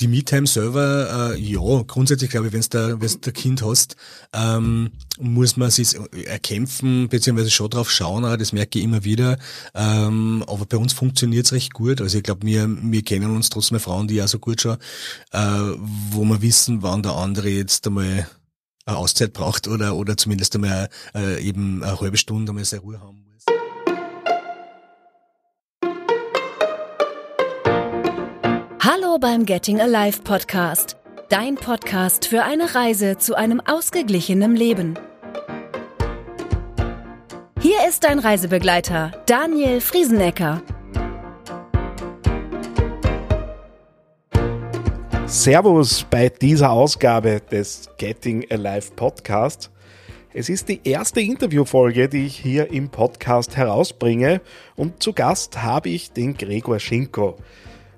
die Me-Time selber, äh, ja, grundsätzlich glaube ich, wenn du wenn's ein Kind hast, ähm, muss man sich erkämpfen, beziehungsweise schon drauf schauen, das merke ich immer wieder. Ähm, aber bei uns funktioniert's recht gut. Also ich glaube, wir, wir kennen uns trotzdem Frauen, die ja so gut schon, äh, wo wir wissen, wann der andere jetzt einmal eine Auszeit braucht oder, oder zumindest einmal äh, eben eine halbe Stunde einmal seine Ruhe haben Beim Getting Alive Podcast. Dein Podcast für eine Reise zu einem ausgeglichenen Leben. Hier ist dein Reisebegleiter, Daniel Friesenecker. Servus bei dieser Ausgabe des Getting Alive Podcast. Es ist die erste Interviewfolge, die ich hier im Podcast herausbringe und zu Gast habe ich den Gregor Schinko.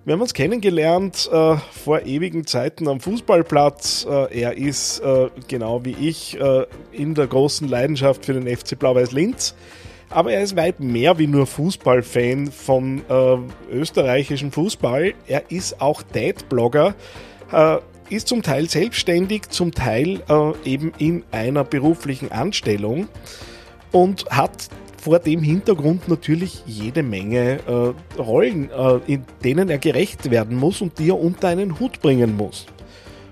Wir haben uns kennengelernt äh, vor ewigen Zeiten am Fußballplatz. Äh, er ist äh, genau wie ich äh, in der großen Leidenschaft für den FC Blau-Weiß Linz. Aber er ist weit mehr wie nur Fußballfan vom äh, österreichischen Fußball. Er ist auch Date-Blogger, äh, ist zum Teil selbstständig, zum Teil eben in einer beruflichen Anstellung und hat vor dem Hintergrund natürlich jede Menge äh, Rollen, äh, in denen er gerecht werden muss und die er unter einen Hut bringen muss.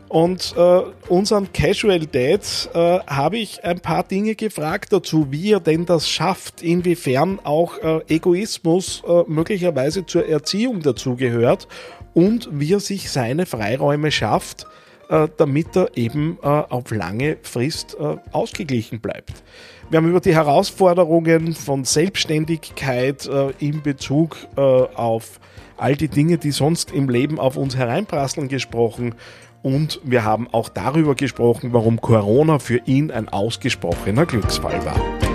Und äh, unseren Casual Dad äh, habe ich ein paar Dinge gefragt dazu, wie er denn das schafft, inwiefern auch äh, Egoismus äh, möglicherweise zur Erziehung dazugehört und wie er sich seine Freiräume schafft, äh, damit er eben äh, auf lange Frist ausgeglichen bleibt. Wir haben über die Herausforderungen von Selbstständigkeit äh, in Bezug äh, auf all die Dinge, die sonst im Leben auf uns hereinprasseln, gesprochen. Und wir haben auch darüber gesprochen, warum Corona für ihn ein ausgesprochener Glücksfall war.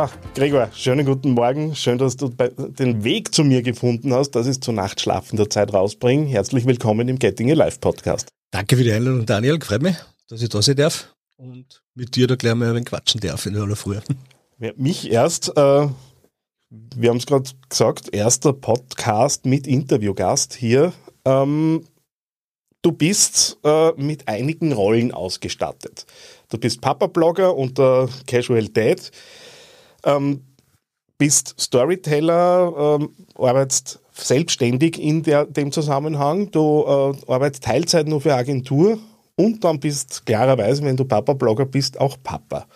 So, Gregor, schönen guten Morgen. Schön, dass du den Weg zu mir gefunden hast, dass ich zur Nachtschlafen der Zeit rausbringe. Herzlich willkommen im Getting Live Podcast. Danke für die Einladung, Daniel. Gefreut mich, dass ich da sein darf und mit dir da gleich mal ein wenig quatschen darf in aller Früh. Ja, mich erst, äh, wir haben es gerade gesagt, erster Podcast mit Interviewgast hier. Ähm, du bist äh, mit einigen Rollen ausgestattet. Du bist Papa-Blogger unter Casual Dad. Ähm, bist Storyteller, ähm, arbeitest selbstständig in der, dem Zusammenhang, du äh, arbeitest Teilzeit nur für Agentur und dann bist klarerweise, wenn du Papa-Blogger bist, auch Papa.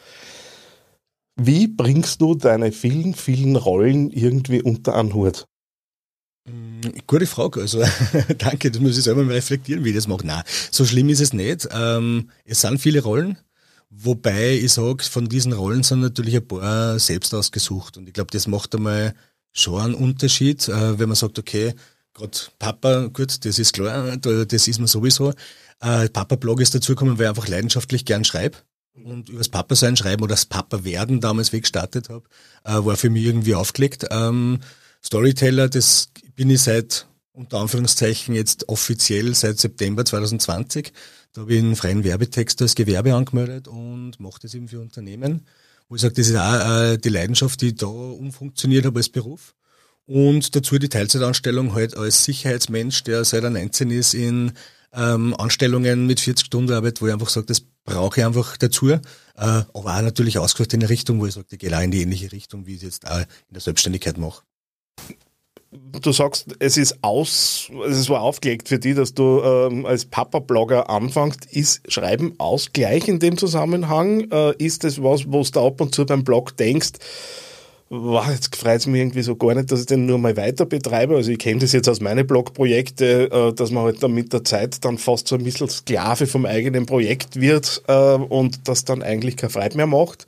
Wie bringst du deine vielen, vielen Rollen irgendwie unter einen Hut? Mm, gute Frage. Also danke, das muss ich selber mal reflektieren, wie ich das mache. Nein, so schlimm ist es nicht. Ähm, es sind viele Rollen. Wobei ich sage, von diesen Rollen sind natürlich ein paar selbst ausgesucht. Und ich glaube, das macht einmal schon einen Unterschied, äh, wenn man sagt, okay, gerade Papa, gut, das ist klar, das ist man sowieso. Äh, Papa-Blog ist dazugekommen, weil ich einfach leidenschaftlich gern schreibe. Und übers Papa sein schreiben oder das Papa werden damals weggestartet habe, äh, war für mich irgendwie aufgelegt. Ähm, Storyteller, das bin ich seit unter Anführungszeichen jetzt offiziell seit September 2020. Da habe ich einen freien Werbetext als Gewerbe angemeldet und mache das eben für Unternehmen. Wo ich sage, das ist auch äh, die Leidenschaft, die ich da umfunktioniert habe als Beruf. Und dazu die Teilzeitanstellung halt als Sicherheitsmensch, der seit er 19 ist in ähm, Anstellungen mit 40 Stunden Arbeit, wo ich einfach sage, das brauche ich einfach dazu. Äh, aber auch natürlich ausgeführt in eine Richtung, wo ich sage, ich gehe auch in die ähnliche Richtung, wie ich es jetzt auch in der Selbstständigkeit mache du sagst, es ist aus, es so aufgelegt für dich, dass du ähm, als Papa-Blogger anfängst. Ist Schreiben Ausgleich in dem Zusammenhang? Äh, ist das was, wo du ab und zu beim Blog denkst, wow, jetzt freut es mich irgendwie so gar nicht, dass ich den nur mal weiter betreibe. Also ich kenne das jetzt aus meinen Blogprojekten, äh, dass man halt dann mit der Zeit dann fast so ein bisschen Sklave vom eigenen Projekt wird äh, und das dann eigentlich keine Freude mehr macht.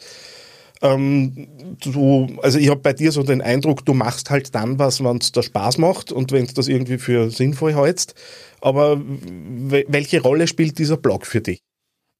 Ähm, du, also ich habe bei dir so den Eindruck, du machst halt dann was, wenn es da Spaß macht und wenn du das irgendwie für sinnvoll hältst. Aber welche Rolle spielt dieser Blog für dich?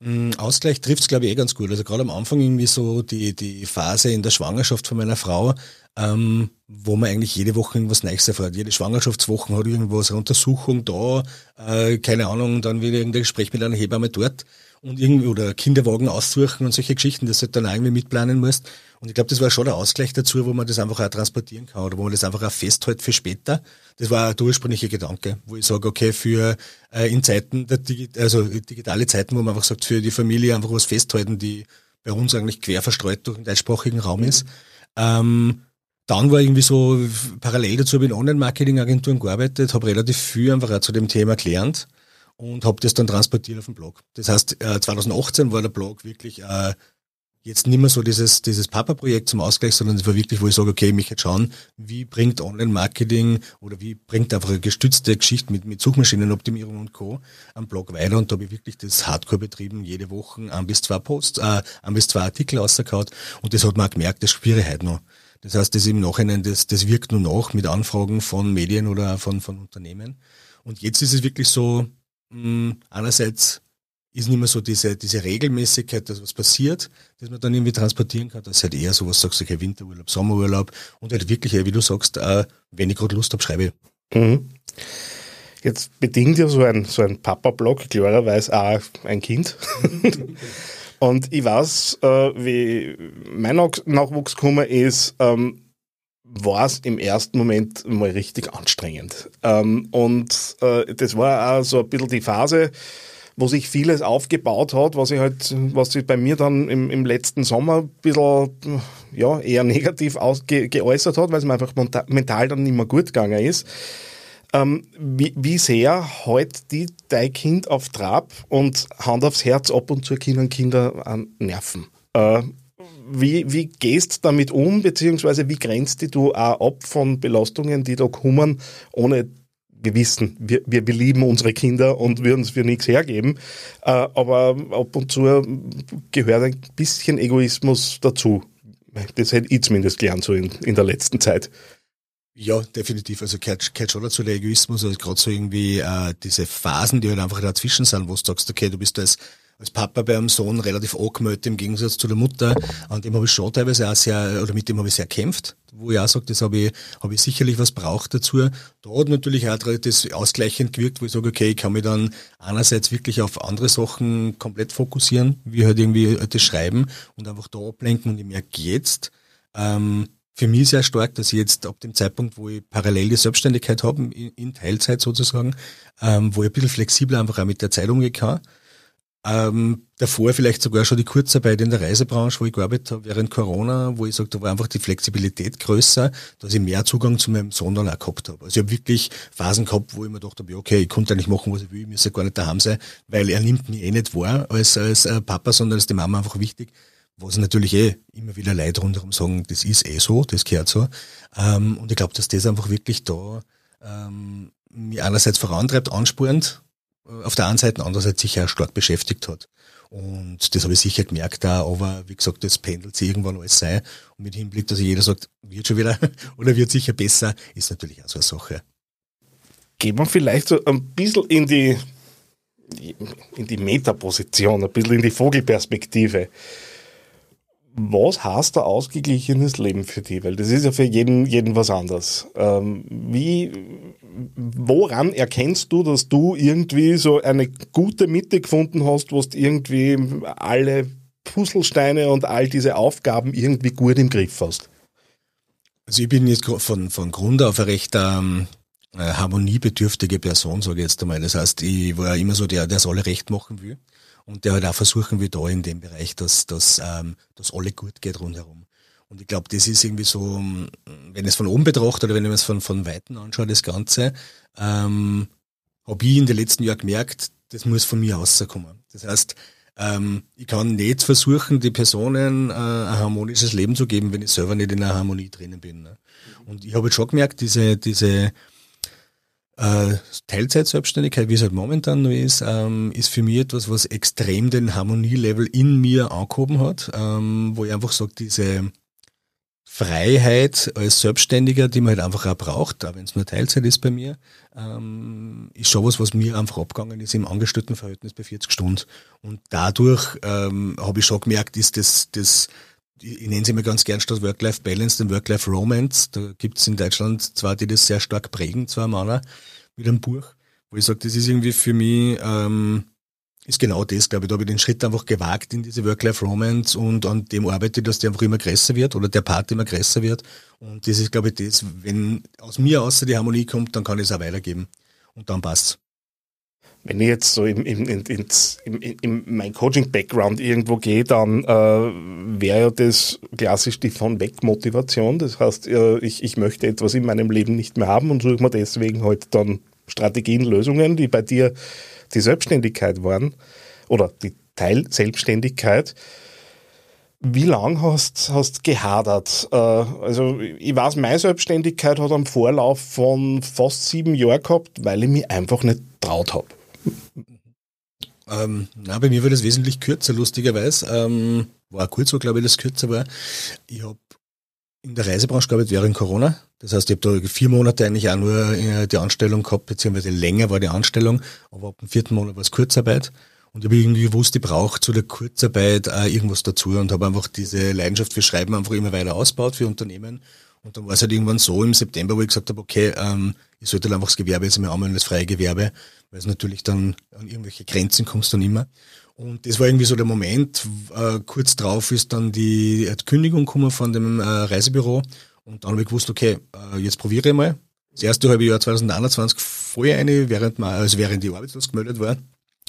Mm, Ausgleich trifft es, glaube ich, eh ganz gut. Also gerade am Anfang irgendwie so die, die Phase in der Schwangerschaft von meiner Frau, ähm, wo man eigentlich jede Woche irgendwas Neues erfährt. Jede Schwangerschaftswoche hat irgendwas, eine Untersuchung da, äh, keine Ahnung, dann wieder irgendein Gespräch mit einer Hebamme dort. Und irgendwie oder Kinderwagen aussuchen und solche Geschichten, dass du dann irgendwie mitplanen musst. Und ich glaube, das war schon der Ausgleich dazu, wo man das einfach auch transportieren kann oder wo man das einfach auch festhält für später. Das war der ursprüngliche Gedanke, wo ich sage, okay, für äh, in Zeiten der Digi also digitale Zeiten, wo man einfach sagt, für die Familie einfach was festhalten, die bei uns eigentlich quer verstreut durch den deutschsprachigen Raum ist. Ähm, dann war irgendwie so, parallel dazu habe ich in Online-Marketing-Agenturen gearbeitet, habe relativ viel einfach auch zu dem Thema gelernt und habe das dann transportiert auf den Blog. Das heißt, 2018 äh, war der Blog wirklich äh, jetzt nicht mehr so dieses, dieses Papa-Projekt zum Ausgleich, sondern es war wirklich, wo ich sage, okay, mich jetzt schauen, wie bringt Online-Marketing oder wie bringt einfach eine gestützte Geschichte mit, mit Suchmaschinenoptimierung und Co. am Blog weiter und da habe ich wirklich das Hardcore betrieben, jede Woche ein bis zwei Posts, äh, ein bis zwei Artikel rausgehauen und das hat man auch gemerkt, das spüre ich heute noch. Das heißt, das im Nachhinein, das, das wirkt nur noch mit Anfragen von Medien oder von, von Unternehmen. Und jetzt ist es wirklich so, mh, hm, einerseits ist nicht mehr so diese, diese Regelmäßigkeit, dass was passiert, dass man dann irgendwie transportieren kann, dass halt eher sowas sagst, okay, Winterurlaub, Sommerurlaub und halt wirklich, wie du sagst, äh, wenn ich gerade Lust habe, schreibe ich. Mhm. Jetzt bedingt ja so ein, so ein Papa-Blog klarerweise auch ein Kind. und ich weiß, äh, wie mein Nachwuchs gekommen ist, ähm, war es im ersten Moment mal richtig anstrengend. Ähm, und äh, das war auch so ein bisschen die Phase, wo sich vieles aufgebaut hat, was ich halt, was sich bei mir dann im, im letzten Sommer ein bisschen, ja, eher negativ ausge, geäußert hat, weil es mir einfach mental dann nicht mehr gut gegangen ist. Ähm, wie, wie sehr hält die dein Kind auf Trab und Hand aufs Herz ab und zu können Kinder an Nerven? Äh, wie, wie gehst du damit um, beziehungsweise wie grenzt die du auch ab von Belastungen, die da kommen, ohne wir wissen, wir, wir, wir lieben unsere Kinder und würden es für nichts hergeben. Äh, aber ab und zu gehört ein bisschen Egoismus dazu. Das hätte ich zumindest gelernt so in, in der letzten Zeit. Ja, definitiv. Also gehört, gehört schon dazu der Egoismus, also gerade so irgendwie äh, diese Phasen, die halt einfach dazwischen sind, wo du sagst, okay, du bist als als Papa beim Sohn relativ angemeldet im Gegensatz zu der Mutter. An dem habe ich schon teilweise auch sehr, oder mit dem habe ich sehr kämpft, wo ich auch sage, das habe ich, habe ich sicherlich was braucht dazu. Da hat natürlich auch das ausgleichend gewirkt, wo ich sage, okay, ich kann mich dann einerseits wirklich auf andere Sachen komplett fokussieren, wie halt irgendwie das Schreiben und einfach da ablenken und ich merke jetzt, ähm, für mich sehr stark, dass ich jetzt ab dem Zeitpunkt, wo ich parallel die Selbstständigkeit habe, in, in Teilzeit sozusagen, ähm, wo ich ein bisschen flexibler einfach auch mit der Zeit umgehen kann ähm, davor vielleicht sogar schon die Kurzarbeit in der Reisebranche, wo ich gearbeitet habe während Corona, wo ich sage, da war einfach die Flexibilität größer, dass ich mehr Zugang zu meinem Sohn dann auch gehabt habe. Also ich habe wirklich Phasen gehabt, wo ich mir gedacht habe, okay, ich konnte eigentlich machen, was ich will, ich müsste gar nicht daheim sein, weil er nimmt mich eh nicht wahr als, als äh, Papa, sondern ist die Mama einfach wichtig. Was natürlich eh immer wieder Leute rundherum sagen, das ist eh so, das gehört so. Ähm, und ich glaube, dass das einfach wirklich da ähm, mich einerseits vorantreibt, anspornt, auf der einen Seite, andererseits sicher auch stark beschäftigt hat. Und das habe ich sicher gemerkt da, aber wie gesagt, das pendelt sich irgendwann alles sein. Und mit Hinblick, dass jeder sagt, wird schon wieder oder wird sicher besser, ist natürlich auch so eine Sache. Gehen wir vielleicht so ein bisschen in die, in die Metaposition, ein bisschen in die Vogelperspektive. Was heißt ein ausgeglichenes Leben für dich? Weil das ist ja für jeden, jeden was anderes. Ähm, wie, woran erkennst du, dass du irgendwie so eine gute Mitte gefunden hast, wo du irgendwie alle Puzzlesteine und all diese Aufgaben irgendwie gut im Griff hast? Also ich bin jetzt von, von Grund auf eine recht ähm, äh, harmoniebedürftige Person, sage ich jetzt einmal. Das heißt, ich war immer so der, der es alle recht machen will und der halt auch versuchen will da in dem Bereich, dass, dass, ähm, dass alle gut geht rundherum. Und ich glaube, das ist irgendwie so, wenn ich es von oben betrachtet oder wenn ich es von, von Weitem anschaue, das Ganze, ähm, habe ich in den letzten Jahren gemerkt, das muss von mir rauskommen. Das heißt, ähm, ich kann nicht versuchen, die Personen äh, ein harmonisches Leben zu geben, wenn ich selber nicht in einer Harmonie drinnen bin. Ne? Und ich habe jetzt schon gemerkt, diese, diese äh, Teilzeitselbstständigkeit, wie es halt momentan nur ist, ähm, ist für mich etwas, was extrem den Harmonielevel in mir angehoben hat, ähm, wo ich einfach sage, diese Freiheit als Selbstständiger, die man halt einfach auch braucht, auch wenn es nur Teilzeit ist bei mir, ähm, ist schon was, was mir einfach abgegangen ist im Angestelltenverhältnis bei 40 Stunden. Und dadurch habe ich schon gemerkt, ist das, das ich nenne sie immer ganz gern statt Work-Life-Balance, den Work-Life-Romance. Da gibt es in Deutschland zwei, die das sehr stark prägen, zwei Männer mit einem Buch, wo ich sage, das ist irgendwie für mich ähm, ist genau das, glaube ich. Da habe ich den Schritt einfach gewagt in diese Work-Life-Romance und an dem arbeite dass der einfach immer größer wird oder der Part immer größer wird. Und das ist, glaube ich, das, wenn aus mir außer die Harmonie kommt, dann kann ich es auch weitergeben. Und dann passt's. Wenn ich jetzt so im, im, ins, im, im mein Coaching-Background irgendwo gehe, dann äh, wäre ja das klassisch die von weg Motivation. Das heißt, äh, ich, ich möchte etwas in meinem Leben nicht mehr haben und suche mir deswegen halt dann Strategien, Lösungen, die bei dir die Selbstständigkeit waren oder die Teilselbstständigkeit. Wie lange hast du gehadert? Äh, also ich weiß, meine Selbstständigkeit hat einen Vorlauf von fast sieben Jahren gehabt, weil ich mich einfach nicht traut habe. Ähm, na, bei mir war das wesentlich kürzer, lustigerweise. Ähm, war gut so, glaube ich, dass es kürzer war. Ich habe in der Reisebranche gearbeitet während Corona. Das heißt, ich habe da vier Monate eigentlich auch nur äh, die Anstellung gehabt, beziehungsweise länger war die Anstellung, aber ab dem vierten Monat war es Kurzarbeit. Und ich habe irgendwie gewusst, ich brauche zu der Kurzarbeit auch irgendwas dazu und habe einfach diese Leidenschaft für Schreiben einfach immer weiter ausgebaut für Unternehmen. Und dann war es halt irgendwann so im September, wo ich gesagt habe, okay, ähm, ich sollte einfach das Gewerbe jetzt einmal anmelden, das freie Gewerbe, weil es natürlich dann an irgendwelche Grenzen kommst dann immer. Und das war irgendwie so der Moment. Äh, kurz drauf ist dann die Kündigung gekommen von dem äh, Reisebüro. Und dann habe ich gewusst, okay, äh, jetzt probiere ich mal. Das erste halbe Jahr 2021 voll eine, während man, also während die arbeitslos gemeldet war,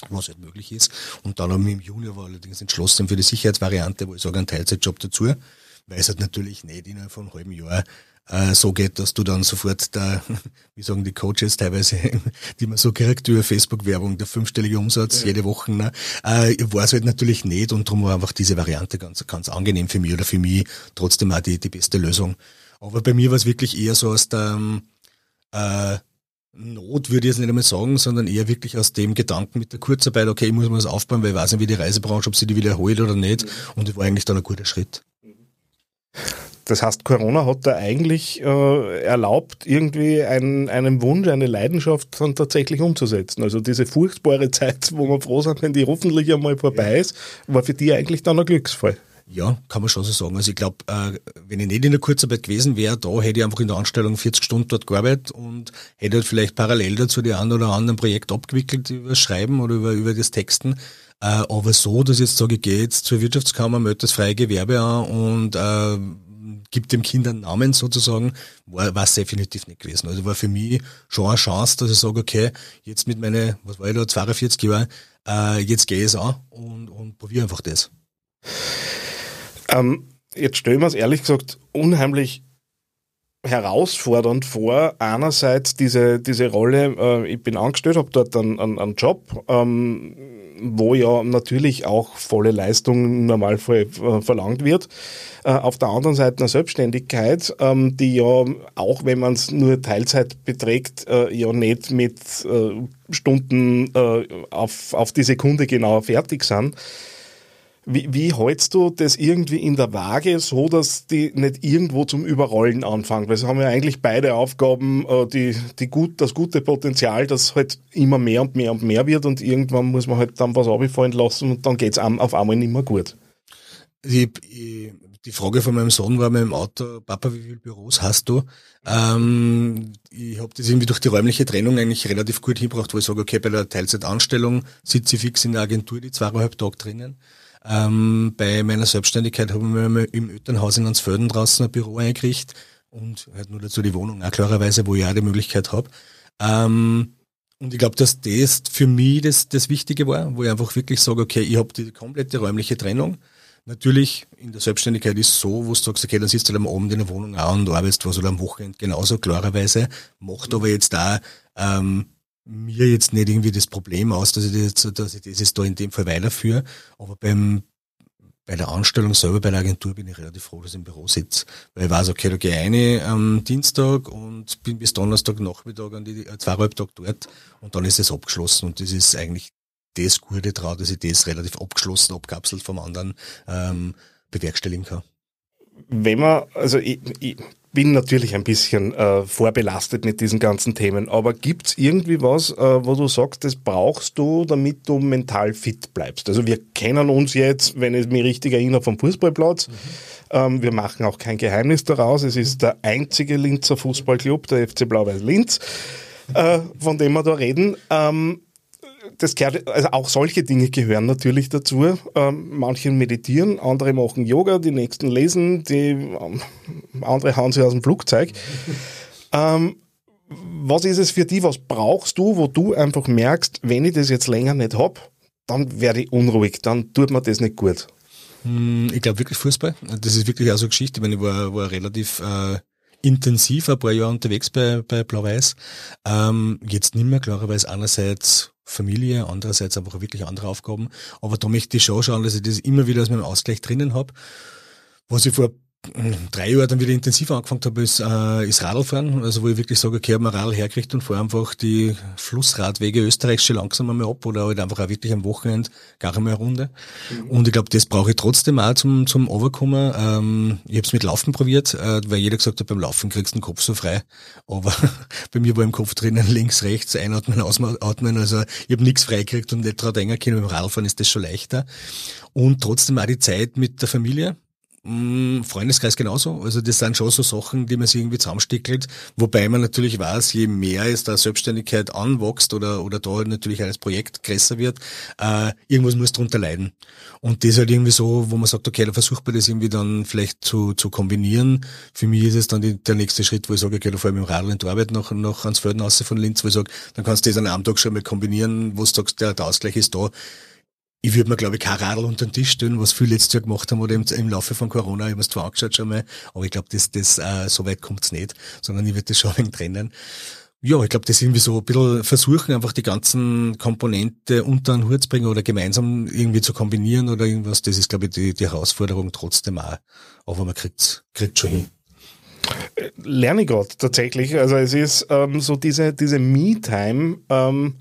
was halt möglich ist. Und dann haben wir im Juni aber allerdings entschlossen für die Sicherheitsvariante, wo ich sage, einen Teilzeitjob dazu, weil es halt natürlich nicht innerhalb von einem halben Jahr äh, so geht, dass du dann sofort da, wie sagen die Coaches teilweise, die man so kriegt über Facebook-Werbung, der fünfstellige Umsatz ja. jede Woche, ne? äh, war es halt natürlich nicht und darum war einfach diese Variante ganz, ganz angenehm für mich oder für mich trotzdem auch die, die beste Lösung. Aber bei mir war es wirklich eher so aus der äh, Not würde ich jetzt nicht einmal sagen, sondern eher wirklich aus dem Gedanken mit der Kurzarbeit, okay, ich muss mir das aufbauen, weil ich weiß nicht, wie die Reisebranche, ob sie die wiederholt oder nicht. Und das war eigentlich dann ein guter Schritt. Das heißt, Corona hat da eigentlich äh, erlaubt, irgendwie einen, einen Wunsch, eine Leidenschaft dann tatsächlich umzusetzen. Also diese furchtbare Zeit, wo wir froh sind, wenn die hoffentlich einmal vorbei ja. ist, war für die eigentlich dann ein Glücksfall. Ja, kann man schon so sagen. Also ich glaube, äh, wenn ich nicht in der Kurzarbeit gewesen wäre, da hätte ich einfach in der Anstellung 40 Stunden dort gearbeitet und hätte halt vielleicht parallel dazu die ein oder anderen Projekt abgewickelt über das Schreiben oder über, über das Texten. Äh, aber so, dass ich jetzt sage, ich gehe jetzt zur Wirtschaftskammer, melde das freie Gewerbe an und äh, gibt dem Kind einen Namen sozusagen, war, war es definitiv nicht gewesen. Also war für mich schon eine Chance, dass ich sage, okay, jetzt mit meinen, was war ich da, 42 Jahren, äh, jetzt gehe ich es an und, und probiere einfach das. Ähm, jetzt stellen wir es ehrlich gesagt unheimlich herausfordernd vor. Einerseits diese, diese Rolle, äh, ich bin angestellt, habe dort einen, einen, einen Job, ähm, wo ja natürlich auch volle Leistung im Normalfall äh, verlangt wird. Äh, auf der anderen Seite eine Selbstständigkeit, ähm, die ja auch, wenn man es nur Teilzeit beträgt, äh, ja nicht mit äh, Stunden auf, auf die Sekunde genau fertig sind. Wie, wie hältst du das irgendwie in der Waage, so dass die nicht irgendwo zum Überrollen anfangen? Weil sie haben ja eigentlich beide Aufgaben, äh, die, die gut, das gute Potenzial, das halt immer mehr und mehr und mehr wird und irgendwann muss man halt dann was abfallen lassen und dann geht's auf einmal nicht mehr gut. Ich, die Frage von meinem Sohn war meinem Auto, Papa, wie viele Büros hast du? Ähm, ich habe das irgendwie durch die räumliche Trennung eigentlich relativ gut hingebracht, wo ich sage, okay, bei der Teilzeitanstellung sitze ich fix in der Agentur die zweieinhalb Tage drinnen. Ähm, bei meiner Selbstständigkeit habe ich mir im Elternhaus in Ansfelden draußen ein Büro eingerichtet und halt nur dazu die Wohnung, auch klarerweise, wo ich auch die Möglichkeit habe. Ähm, und ich glaube, dass das für mich das, das Wichtige war, wo ich einfach wirklich sage, okay, ich habe die komplette räumliche Trennung. Natürlich, in der Selbstständigkeit ist es so, wo du sagst, okay, dann sitzt du halt am Abend in der Wohnung auch und arbeitest was oder am Wochenende genauso, klarerweise. Macht aber jetzt da ähm, mir jetzt nicht irgendwie das Problem aus, dass ich das, dass ich das jetzt da in dem Fall weiterführe. Aber beim, bei der Anstellung selber bei der Agentur bin ich relativ froh, dass ich im Büro sitze. Weil ich weiß, okay, da gehe ich eine am Dienstag und bin bis Donnerstag Nachmittag an die äh, zweieinhalb Tage dort und dann ist es abgeschlossen und das ist eigentlich das Gute daran, dass ich das relativ abgeschlossen, abkapselt vom anderen ähm, bewerkstelligen kann. Wenn man, also ich, ich bin natürlich ein bisschen äh, vorbelastet mit diesen ganzen Themen, aber gibt es irgendwie was, äh, wo du sagst, das brauchst du, damit du mental fit bleibst? Also wir kennen uns jetzt, wenn ich mich richtig erinnere, vom Fußballplatz. Mhm. Ähm, wir machen auch kein Geheimnis daraus. Es ist der einzige Linzer Fußballclub, der FC Blau-Weiß Linz, äh, von dem wir da reden. Ähm, das gehört, also auch solche Dinge gehören natürlich dazu. Ähm, manche meditieren, andere machen Yoga, die nächsten lesen, die ähm, andere hauen sich aus dem Flugzeug. ähm, was ist es für dich? Was brauchst du, wo du einfach merkst, wenn ich das jetzt länger nicht hab, dann werde ich unruhig, dann tut mir das nicht gut. Hm, ich glaube wirklich Fußball. Das ist wirklich auch so eine Geschichte. Ich, meine, ich war, war relativ äh, intensiv ein paar Jahre unterwegs bei, bei Blau-Weiß. Ähm, jetzt nicht mehr, klarerweise einerseits Familie, andererseits einfach wirklich andere Aufgaben. Aber da möchte ich schon schauen, dass ich das immer wieder aus meinem Ausgleich drinnen habe. Was ich vor drei Jahre dann wieder intensiv angefangen habe, ist, äh, ist Radlfahren. Also wo ich wirklich sage, okay, ich habe Radl hergekriegt und fahre einfach die Flussradwege Österreichs schon langsam einmal ab oder halt einfach auch wirklich am Wochenende gar einmal eine Runde. Mhm. Und ich glaube, das brauche ich trotzdem auch zum, zum Overkommen. Ähm, ich habe es mit Laufen probiert, äh, weil jeder gesagt hat, beim Laufen kriegst du den Kopf so frei. Aber bei mir war im Kopf drinnen links, rechts, einatmen, ausatmen. Also ich habe nichts freigekriegt und nicht dran denken können. Beim Radfahren ist das schon leichter. Und trotzdem auch die Zeit mit der Familie Freundeskreis genauso. Also das sind schon so Sachen, die man sich irgendwie zusammenstickelt. Wobei man natürlich weiß, je mehr es da Selbstständigkeit anwächst oder, oder da natürlich als Projekt größer wird, äh, irgendwas muss drunter leiden. Und das halt irgendwie so, wo man sagt, okay, da versucht man das irgendwie dann vielleicht zu, zu kombinieren. Für mich ist es dann die, der nächste Schritt, wo ich sage, okay, da fahre ich mit dem Radl in die Arbeit noch, noch ans Felden von Linz, wo ich sage, dann kannst du das an einem Tag schon mal kombinieren, wo du sagst, der, der Ausgleich ist da ich würde mir, glaube ich, kein Radl unter den Tisch stellen, was viele letztes Jahr gemacht haben oder im, im Laufe von Corona. Ich habe es zwar angeschaut schon mal, aber ich glaube, das, das, äh, so weit kommt's nicht, sondern ich würde das schon ein wenig trennen. Ja, ich glaube, das irgendwie so ein bisschen versuchen, einfach die ganzen Komponente unter einen Hut zu bringen oder gemeinsam irgendwie zu kombinieren oder irgendwas. Das ist, glaube ich, die, die Herausforderung trotzdem auch. Aber man kriegt, kriegt schon hin. Lerne ich gerade tatsächlich. Also es ist ähm, so diese, diese Me-Time, ähm,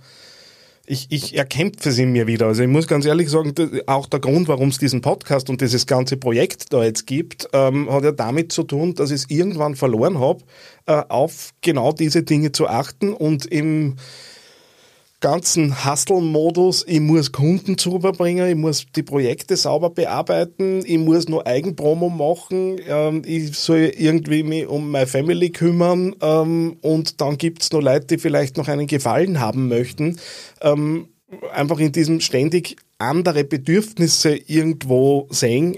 ich, ich erkämpfe sie mir wieder. Also ich muss ganz ehrlich sagen, auch der Grund, warum es diesen Podcast und dieses ganze Projekt da jetzt gibt, ähm, hat ja damit zu tun, dass ich es irgendwann verloren habe, äh, auf genau diese Dinge zu achten und im ganzen Hustle-Modus, ich muss Kunden zu überbringen, ich muss die Projekte sauber bearbeiten, ich muss nur Eigenpromo machen, ähm, ich soll irgendwie mich um meine Family kümmern ähm, und dann gibt's noch Leute, die vielleicht noch einen Gefallen haben möchten. Ähm, einfach in diesem ständig andere Bedürfnisse irgendwo sehen,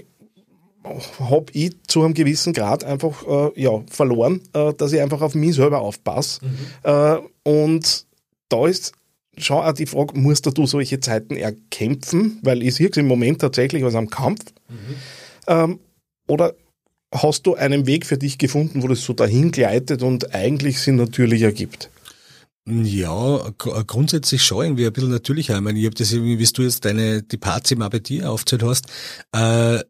habe ich zu einem gewissen Grad einfach äh, ja, verloren, äh, dass ich einfach auf mich selber aufpasse. Mhm. Äh, und da ist schon auch die Frage, musst du solche Zeiten erkämpfen? Weil ich sehe im Moment tatsächlich was am Kampf. Mhm. Ähm, oder hast du einen Weg für dich gefunden, wo das so dahin gleitet und eigentlich Sinn natürlich ergibt? Ja, grundsätzlich schon irgendwie ein bisschen natürlicher. Ich meine, ich habe das irgendwie, wie du jetzt deine, die Parts immer bei dir aufgezählt hast, äh,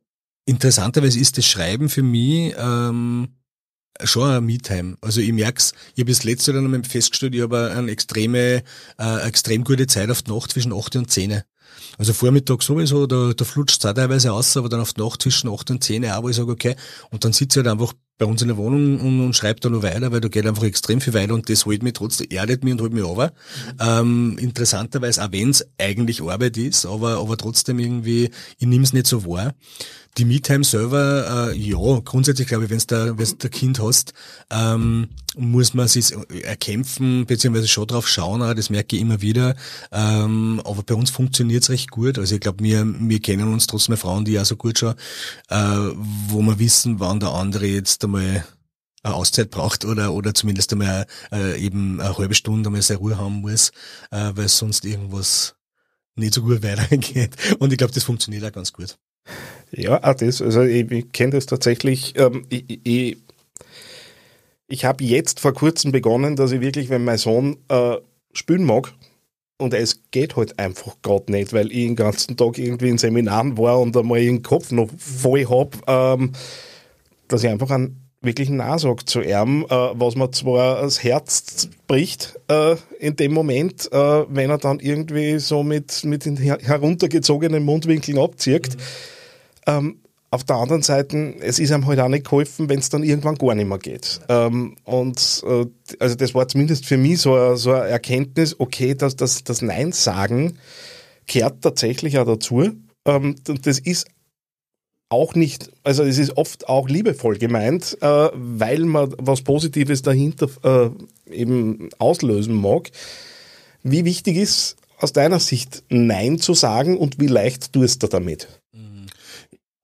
interessanterweise ist das Schreiben für mich, ähm, schon ein Me-Time. Also ich merk's, ich habe das letzte dann einmal festgestellt, ich habe eine extreme, äh, extrem gute Zeit auf die Nacht zwischen 8 und 10. Also Vormittag sowieso, da, da flutscht es teilweise aus, aber dann auf die Nacht zwischen 8 und 10 auch, wo ich sage, okay, und dann sitze ich halt einfach bei uns in der Wohnung und, und schreibe da noch weiter, weil da geht einfach extrem viel weiter und das holt mich trotzdem, erdet mich und holt mich runter. Ähm, interessanterweise, auch wenn es eigentlich Arbeit ist, aber, aber trotzdem irgendwie, ich nehme es nicht so wahr. Die Me-Time selber, äh, ja, grundsätzlich glaube ich, wenn du wenn's da Kind hast, ähm, muss man sich erkämpfen, beziehungsweise schon drauf schauen, das merke ich immer wieder. Ähm, aber bei uns funktioniert es recht gut. Also ich glaube, wir, wir kennen uns trotzdem Frauen, die auch so gut schon, äh, wo wir wissen, wann der andere jetzt einmal eine Auszeit braucht oder oder zumindest einmal äh, eben eine halbe Stunde einmal seine Ruhe haben muss, äh, weil sonst irgendwas nicht so gut weitergeht. Und ich glaube, das funktioniert auch ganz gut. Ja, auch das. Also ich, ich kenne das tatsächlich. Ähm, ich ich, ich habe jetzt vor kurzem begonnen, dass ich wirklich, wenn mein Sohn äh, spielen mag, und es geht halt einfach gerade nicht, weil ich den ganzen Tag irgendwie in Seminaren war und einmal den Kopf noch voll hab, ähm, dass ich einfach einen wirklich Nachsag zu ihm, äh, was mir zwar das Herz bricht äh, in dem Moment, äh, wenn er dann irgendwie so mit, mit den heruntergezogenen Mundwinkeln abzieht. Mhm. Ähm, auf der anderen Seite, es ist einem halt auch nicht geholfen, wenn es dann irgendwann gar nicht mehr geht. Ähm, und äh, also das war zumindest für mich so, eine, so Erkenntnis, okay, dass das, das Nein sagen kehrt tatsächlich auch dazu. Ähm, das ist auch nicht, also es ist oft auch liebevoll gemeint, äh, weil man was Positives dahinter äh, eben auslösen mag. Wie wichtig ist aus deiner Sicht Nein zu sagen und wie leicht tust du damit?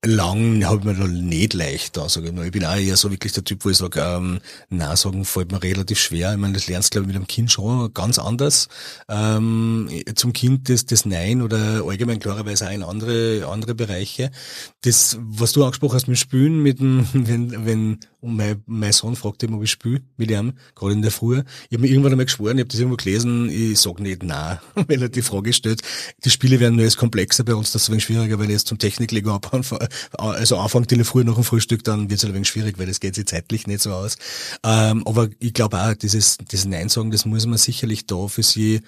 Lang hat mir da nicht leicht da, sage ich mal. Ich bin auch eher so wirklich der Typ, wo ich sage, ähm, Nein sagen fällt mir relativ schwer. Ich meine, das lernst glaube ich mit einem Kind schon ganz anders. Ähm, zum Kind das, das Nein oder allgemein klarerweise auch in andere, andere Bereiche. Das, was du angesprochen hast mit Spülen, mit dem, wenn, wenn und mein, mein Sohn fragt immer, ob ich spiele mit ihm, gerade in der Früh. Ich habe mir irgendwann einmal geschworen, ich habe das irgendwo gelesen, ich sag nicht nein, wenn er die Frage stellt. Die Spiele werden nur jetzt komplexer bei uns, wenig schwieriger, wenn ich jetzt zum Techniklego abhauen, also der Früh nach dem Frühstück, dann wird es ein wenig schwierig, weil das geht sich zeitlich nicht so aus. Ähm, aber ich glaube auch, dieses, dieses Nein sagen, das muss man sicherlich da für sie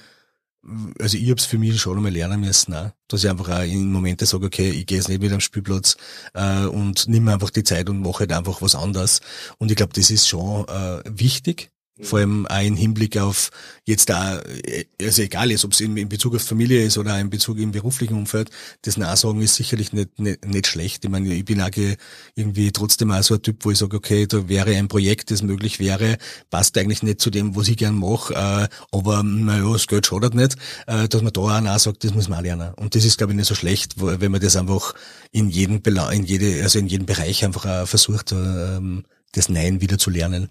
also ich habe es für mich schon einmal lernen müssen, auch, dass ich einfach auch in Momente sage, okay, ich gehe jetzt nicht mit am Spielplatz äh, und nimm mir einfach die Zeit und mache halt einfach was anderes. Und ich glaube, das ist schon äh, wichtig, vor allem auch im Hinblick auf jetzt da, also egal ist, ob es in, in, Bezug auf Familie ist oder in Bezug im beruflichen Umfeld, das Nachsagen ist sicherlich nicht, nicht, nicht schlecht. Ich meine, ich bin auch irgendwie trotzdem auch so ein Typ, wo ich sage, okay, da wäre ein Projekt, das möglich wäre, passt eigentlich nicht zu dem, was ich gern mache, äh, aber naja, das Geld schadet nicht, äh, dass man da auch nachsagt, das muss man auch lernen. Und das ist, glaube ich, nicht so schlecht, wenn man das einfach in jedem, in jede, also in jedem Bereich einfach versucht, äh, das Nein wieder zu lernen.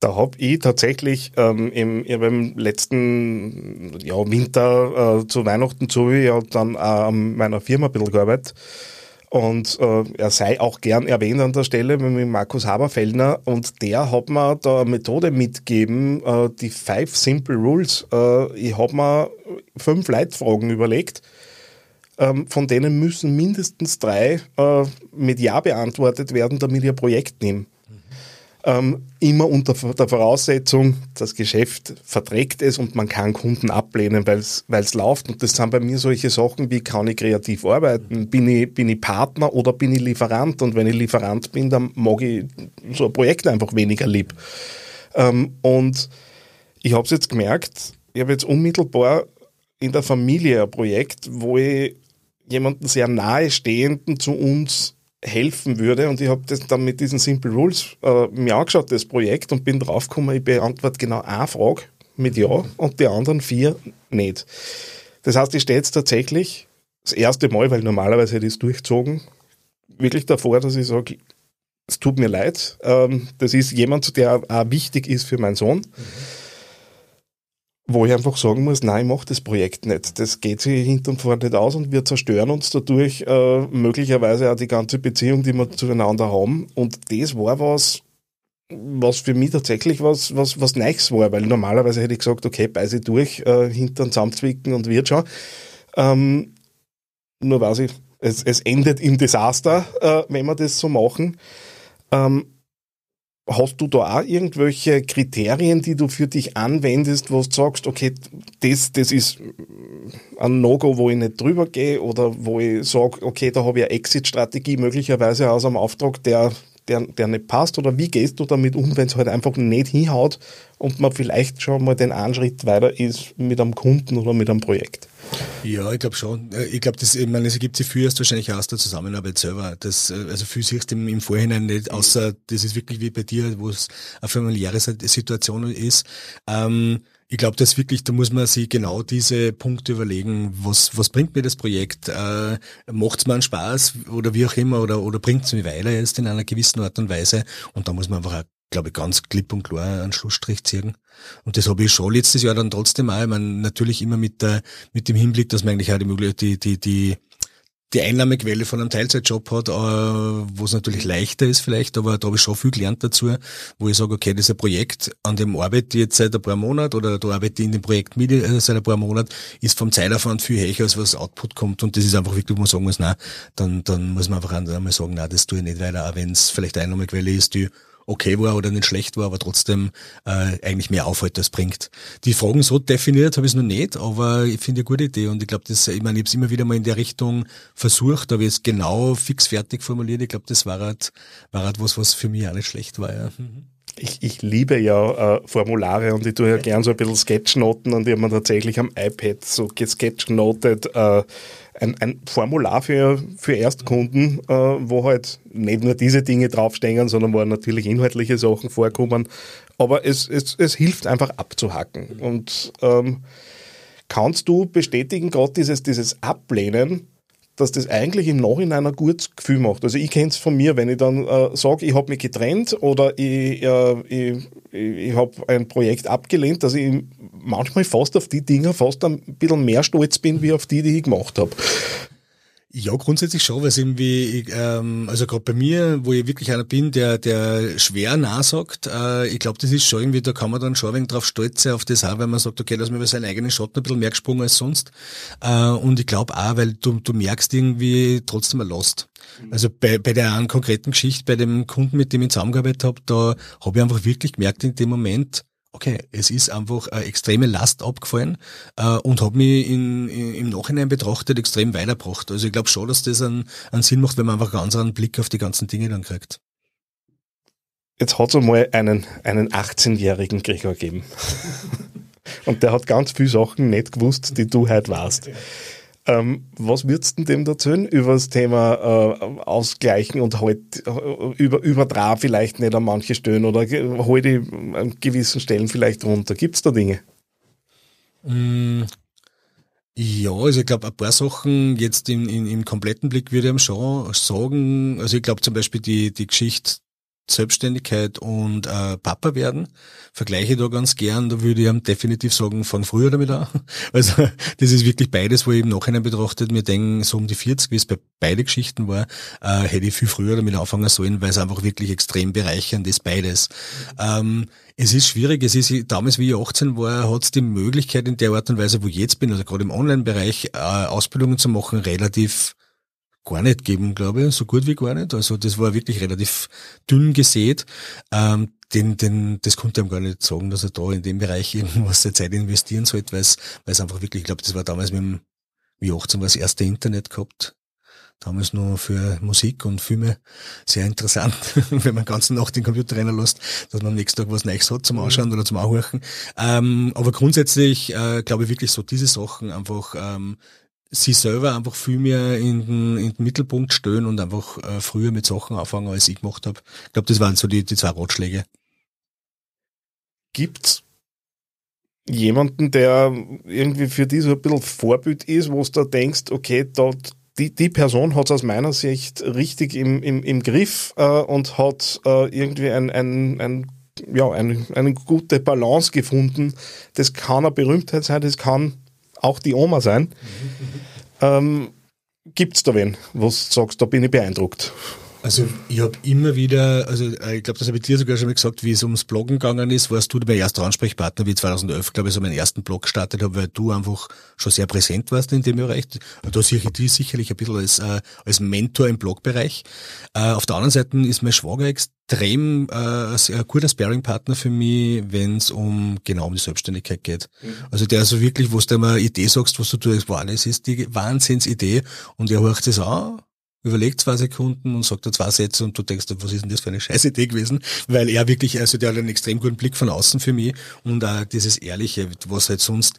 Da habe ich tatsächlich ähm, im, ich im letzten ja, Winter äh, zu Weihnachten zu, ja dann auch an meiner Firma ein bisschen gearbeitet. Und äh, er sei auch gern erwähnt an der Stelle mit Markus Haberfellner. Und der hat mir da eine Methode mitgegeben, äh, die Five Simple Rules. Äh, ich habe mir fünf Leitfragen überlegt. Ähm, von denen müssen mindestens drei äh, mit Ja beantwortet werden, damit ich ein Projekt nehme. Ähm, immer unter der Voraussetzung, das Geschäft verträgt es und man kann Kunden ablehnen, weil es läuft. Und das sind bei mir solche Sachen wie, kann ich kreativ arbeiten? Bin ich, bin ich Partner oder bin ich Lieferant? Und wenn ich Lieferant bin, dann mag ich so ein Projekt einfach weniger lieb. Ähm, und ich habe es jetzt gemerkt, ich habe jetzt unmittelbar in der Familie ein Projekt, wo ich jemanden sehr nahestehenden zu uns helfen würde. Und ich habe das dann mit diesen Simple Rules äh, mir angeschaut, das Projekt, und bin draufgekommen, ich beantworte genau eine Frage mit Ja und die anderen vier nicht. Das heißt, ich stehe jetzt tatsächlich das erste Mal, weil normalerweise hätte ich es durchgezogen, wirklich davor, dass ich sage, es tut mir leid. Ähm, das ist jemand, der auch wichtig ist für meinen Sohn. Mhm wo ich einfach sagen muss, nein, ich mache das Projekt nicht. Das geht sich hinten und vorne nicht aus und wir zerstören uns dadurch äh, möglicherweise auch die ganze Beziehung, die wir zueinander haben. Und das war was, was für mich tatsächlich was, was, was Neues war, weil normalerweise hätte ich gesagt, okay, beiße durch, äh, Hintern zusammenzwicken und wird schon. Ähm, nur weiß ich, es, es endet im Desaster, äh, wenn wir das so machen. Ähm, Hast du da auch irgendwelche Kriterien, die du für dich anwendest, wo du sagst, okay, das, das ist ein No-Go, wo ich nicht drüber gehe oder wo ich sage, okay, da habe ich eine Exit-Strategie möglicherweise aus einem Auftrag, der, der, der nicht passt? Oder wie gehst du damit um, wenn es halt einfach nicht hinhaut und man vielleicht schon mal den einen Schritt weiter ist mit einem Kunden oder mit einem Projekt? Ja, ich glaube schon. Äh, ich glaube, das, ich meine, es ergibt sich viel erst wahrscheinlich aus der Zusammenarbeit selber. Das, äh, also viel siehst du im, im Vorhinein nicht, außer das ist wirklich wie bei dir, wo es eine familiäre Situation ist. Ähm, ich glaube, das wirklich, da muss man sich genau diese Punkte überlegen, was, was bringt mir das Projekt? Äh, Macht es mir einen Spaß oder wie auch immer oder, oder bringt es mir weiter jetzt in einer gewissen Art und Weise? Und da muss man einfach, glaube ich, ganz klipp und klar einen Schlussstrich ziehen. Und das habe ich schon letztes Jahr dann trotzdem auch. Ich meine, natürlich immer mit der, mit dem Hinblick, dass man eigentlich auch die Möglichkeit, die, die, die, die Einnahmequelle von einem Teilzeitjob hat, äh, wo es natürlich leichter ist vielleicht, aber da habe ich schon viel gelernt dazu, wo ich sage, okay, das ist ein Projekt, an dem arbeite ich jetzt seit ein paar Monaten oder da arbeite ich in dem Projekt mit äh, seit ein paar Monaten, ist vom Zeitaufwand viel höher, als was Output kommt. Und das ist einfach wirklich, wo man sagen muss, nein, dann, dann muss man einfach einmal sagen, nein, das tue ich nicht weiter, auch wenn es vielleicht eine Einnahmequelle ist, die okay war oder nicht schlecht war, aber trotzdem äh, eigentlich mehr Aufhalt als bringt. Die Fragen so definiert habe ich es noch nicht, aber ich finde eine gute Idee und ich glaube, das, ich meine, ich habe es immer wieder mal in der Richtung versucht, aber jetzt genau fix fertig formuliert. Ich glaube, das war halt, war halt was, was für mich auch nicht schlecht war. Ja. Mhm ich, ich liebe ja äh, Formulare und ich tue ja gern so ein bisschen Sketchnoten und ich habe mir tatsächlich am iPad so gesketchnotet äh, ein, ein Formular für, für Erstkunden, äh, wo halt nicht nur diese Dinge draufstehen, sondern wo natürlich inhaltliche Sachen vorkommen. Aber es, es, es hilft einfach abzuhacken. Und ähm, Kannst du bestätigen, gerade dieses, dieses Ablehnen, dass das eigentlich im Nachhinein ein gutes Gefühl macht. Also ich kenne es von mir, wenn ich dann äh, sage, ich habe mich getrennt oder ich, äh, ich, ich habe ein Projekt abgelehnt, dass ich manchmal fast auf die Dinge fast ein bisschen mehr stolz bin, wie auf die, die ich gemacht habe. Ja, grundsätzlich schon, weil es irgendwie, ähm, also gerade bei mir, wo ich wirklich einer bin, der, der schwer nachsagt, äh, ich glaube, das ist schon irgendwie, da kann man dann schon ein wenig drauf stolz sein auf das auch, weil man sagt, okay, lass mir über seinen eigenen Schatten ein bisschen mehr gesprungen als sonst. Äh, und ich glaube auch, weil du, du merkst irgendwie trotzdem ein Lost. Also bei, bei der einen konkreten Geschichte, bei dem Kunden, mit dem ich zusammengearbeitet habe, da habe ich einfach wirklich gemerkt in dem Moment, okay, es ist einfach eine extreme Last abgefallen äh, und hat mich in, in, im Nachhinein betrachtet extrem weitergebracht. Also ich glaube schon, dass das einen, einen Sinn macht, wenn man einfach ganz anderen Blick auf die ganzen Dinge dann kriegt. Jetzt hat es einmal einen, einen 18-jährigen Gregor gegeben. und der hat ganz viele Sachen nicht gewusst, die du heute weißt. Ähm, was würdest du dem erzählen über das Thema äh, Ausgleichen und halt äh, über, übertrah vielleicht nicht an manche Stellen oder die an gewissen Stellen vielleicht runter? Gibt es da Dinge? Mm, ja, also ich glaube, ein paar Sachen jetzt im, im, im kompletten Blick würde ich schon sagen. Also ich glaube zum Beispiel die, die Geschichte Selbstständigkeit und äh, Papa werden. Vergleiche da ganz gern, da würde ich definitiv sagen, fang früher damit an. Also das ist wirklich beides, wo ich im Nachhinein betrachtet mir denke, so um die 40, wie es bei beide Geschichten war, äh, hätte ich viel früher damit anfangen sollen, weil es einfach wirklich extrem bereichernd ist, beides. Ähm, es ist schwierig, es ist damals, wie ich 18 war, hat es die Möglichkeit in der Art und Weise, wo ich jetzt bin, also gerade im Online-Bereich, äh, Ausbildungen zu machen, relativ gar nicht geben, glaube ich, so gut wie gar nicht. Also das war wirklich relativ dünn gesät. Ähm, den, den, das konnte ihm gar nicht sagen, dass er da in dem Bereich irgendwas der Zeit investieren sollte, weil es, einfach wirklich, ich glaube, das war damals mit dem, wie 18 war das erste Internet gehabt. Damals nur für Musik und Filme sehr interessant, wenn man ganzen Nacht den Computer reinlässt, dass man am nächsten Tag was Neues hat zum Anschauen oder zum Anhören. Ähm, aber grundsätzlich äh, glaube ich wirklich so diese Sachen einfach ähm, sie selber einfach viel mehr in den, in den Mittelpunkt stellen und einfach äh, früher mit Sachen anfangen, als ich gemacht habe. Ich glaube, das waren so die, die zwei Ratschläge. Gibt's jemanden, der irgendwie für dich so ein bisschen Vorbild ist, wo du da denkst, okay, da, die, die Person hat es aus meiner Sicht richtig im, im, im Griff äh, und hat äh, irgendwie ein, ein, ein ja, eine, eine gute Balance gefunden. Das kann eine Berühmtheit sein, das kann auch die Oma sein. Mhm, ähm, Gibt es da wen, wo du sagst, da bin ich beeindruckt? Also ich habe immer wieder, also äh, ich glaube, das habe ich dir sogar schon mal gesagt, wie es ums Bloggen gegangen ist, warst du mein erster Ansprechpartner, wie 2011, glaube ich, so meinen ersten Blog gestartet habe, weil du einfach schon sehr präsent warst in dem Bereich. Da sehe ich dich sicherlich ein bisschen als, äh, als Mentor im Blogbereich. Äh, auf der anderen Seite ist mein Schwager extrem äh, ein guter Sparing-Partner für mich, wenn es um genau um die Selbstständigkeit geht. Mhm. Also der also wirklich, wo du dir mal eine Idee sagst, was du tust, wow, das ist die Wahnsinnsidee und er hört das an überlegt zwei Sekunden und sagt da zwei Sätze und du denkst, was ist denn das für eine scheiß Idee gewesen? Weil er wirklich, also der hat einen extrem guten Blick von außen für mich und auch dieses Ehrliche, was halt sonst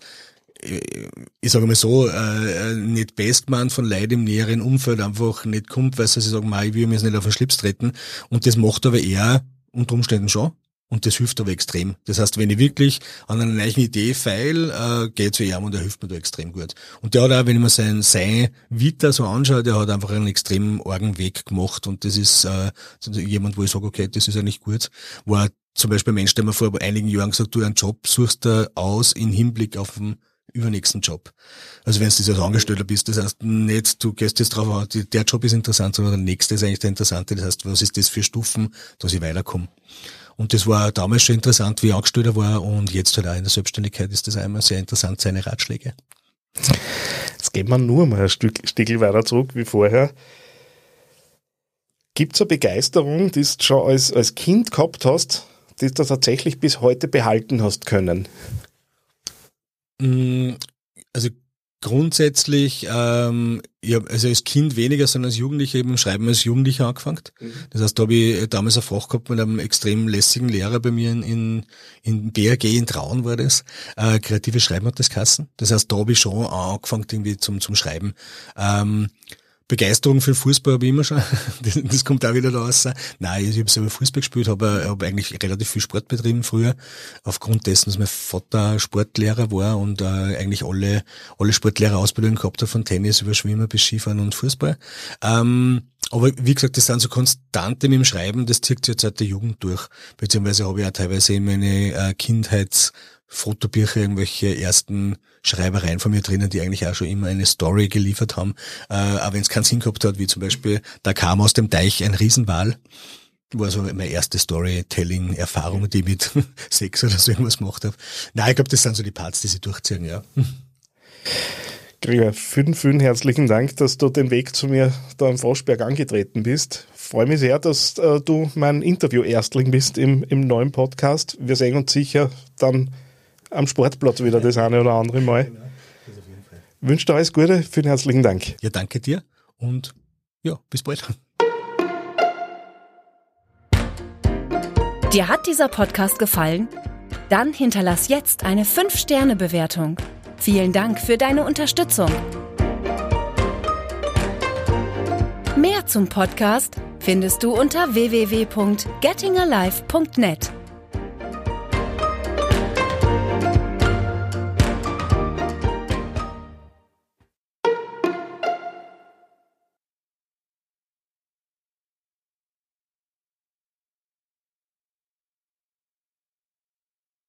äh, ich sage mal so, äh, nicht Bestmann von Leid im näheren Umfeld einfach nicht kommt, weil sie sagen, ich will mir jetzt nicht auf den Schlips treten. Und das macht aber er unter Umständen schon. Und das hilft aber extrem. Das heißt, wenn ich wirklich an einer neuen Idee feil, äh, gehe zu ihm und er hilft mir da extrem gut. Und der hat auch, wenn ich mir sein, sein Vita so anschaue, der hat einfach einen extrem argen Weg gemacht und das ist äh, jemand, wo ich sage, okay, das ist eigentlich gut. War zum Beispiel ein Mensch, der mir vor einigen Jahren gesagt du einen Job suchst da aus in Hinblick auf den übernächsten Job. Also wenn du als Angestellter bist, das heißt nicht, du gehst jetzt drauf, der Job ist interessant, sondern der nächste ist eigentlich der interessante. Das heißt, was ist das für Stufen, dass ich weiterkomme? Und das war damals schon interessant, wie ich Angestellter war und jetzt halt auch in der Selbstständigkeit ist das einmal sehr interessant, seine Ratschläge. Jetzt geht man nur mal ein Stück, Stückchen weiter zurück wie vorher. Gibt es eine Begeisterung, die du schon als, als Kind gehabt hast, die du tatsächlich bis heute behalten hast können? Grundsätzlich, ähm, ich hab also als Kind weniger, sondern als Jugendlicher eben Schreiben als Jugendlicher angefangen. Mhm. Das heißt, da habe ich damals ein Fach gehabt mit einem extrem lässigen Lehrer bei mir in, in, in BRG in Traun war das. Äh, kreative Schreiben hat das Kassen. Das heißt, da habe ich schon angefangen irgendwie zum, zum Schreiben. Ähm, Begeisterung für Fußball habe ich immer schon. Das, das kommt auch wieder da raus. Nein, ich habe selber Fußball gespielt, habe hab eigentlich relativ viel Sport betrieben früher. Aufgrund dessen, dass mein Vater Sportlehrer war und äh, eigentlich alle, alle Sportlehrerausbildungen gehabt hat, von Tennis über Schwimmen bis Skifahren und Fußball. Ähm, aber wie gesagt, das sind so Konstante mit dem Schreiben, das zieht sich jetzt seit der Jugend durch. Beziehungsweise habe ich auch teilweise in meine äh, Kindheitsfotobücher irgendwelche ersten Schreibereien von mir drinnen, die eigentlich auch schon immer eine Story geliefert haben. Äh, aber wenn es keinen Sinn gehabt hat, wie zum Beispiel, da kam aus dem Teich ein Riesenwal. War so meine erste Storytelling-Erfahrung, die ich mit sechs oder so irgendwas gemacht habe. Nein, ich glaube, das sind so die Parts, die sie durchziehen, ja. Gregor, vielen, vielen herzlichen Dank, dass du den Weg zu mir da am Froschberg angetreten bist. freue mich sehr, dass äh, du mein Interview-Erstling bist im, im neuen Podcast. Wir sehen uns sicher dann am Sportplatz wieder das eine oder andere Mal. Genau, Wünsche dir alles Gute, vielen herzlichen Dank. Ja, danke dir und ja, bis bald. Dir hat dieser Podcast gefallen? Dann hinterlass jetzt eine 5-Sterne-Bewertung. Vielen Dank für deine Unterstützung. Mehr zum Podcast findest du unter www.gettingalive.net.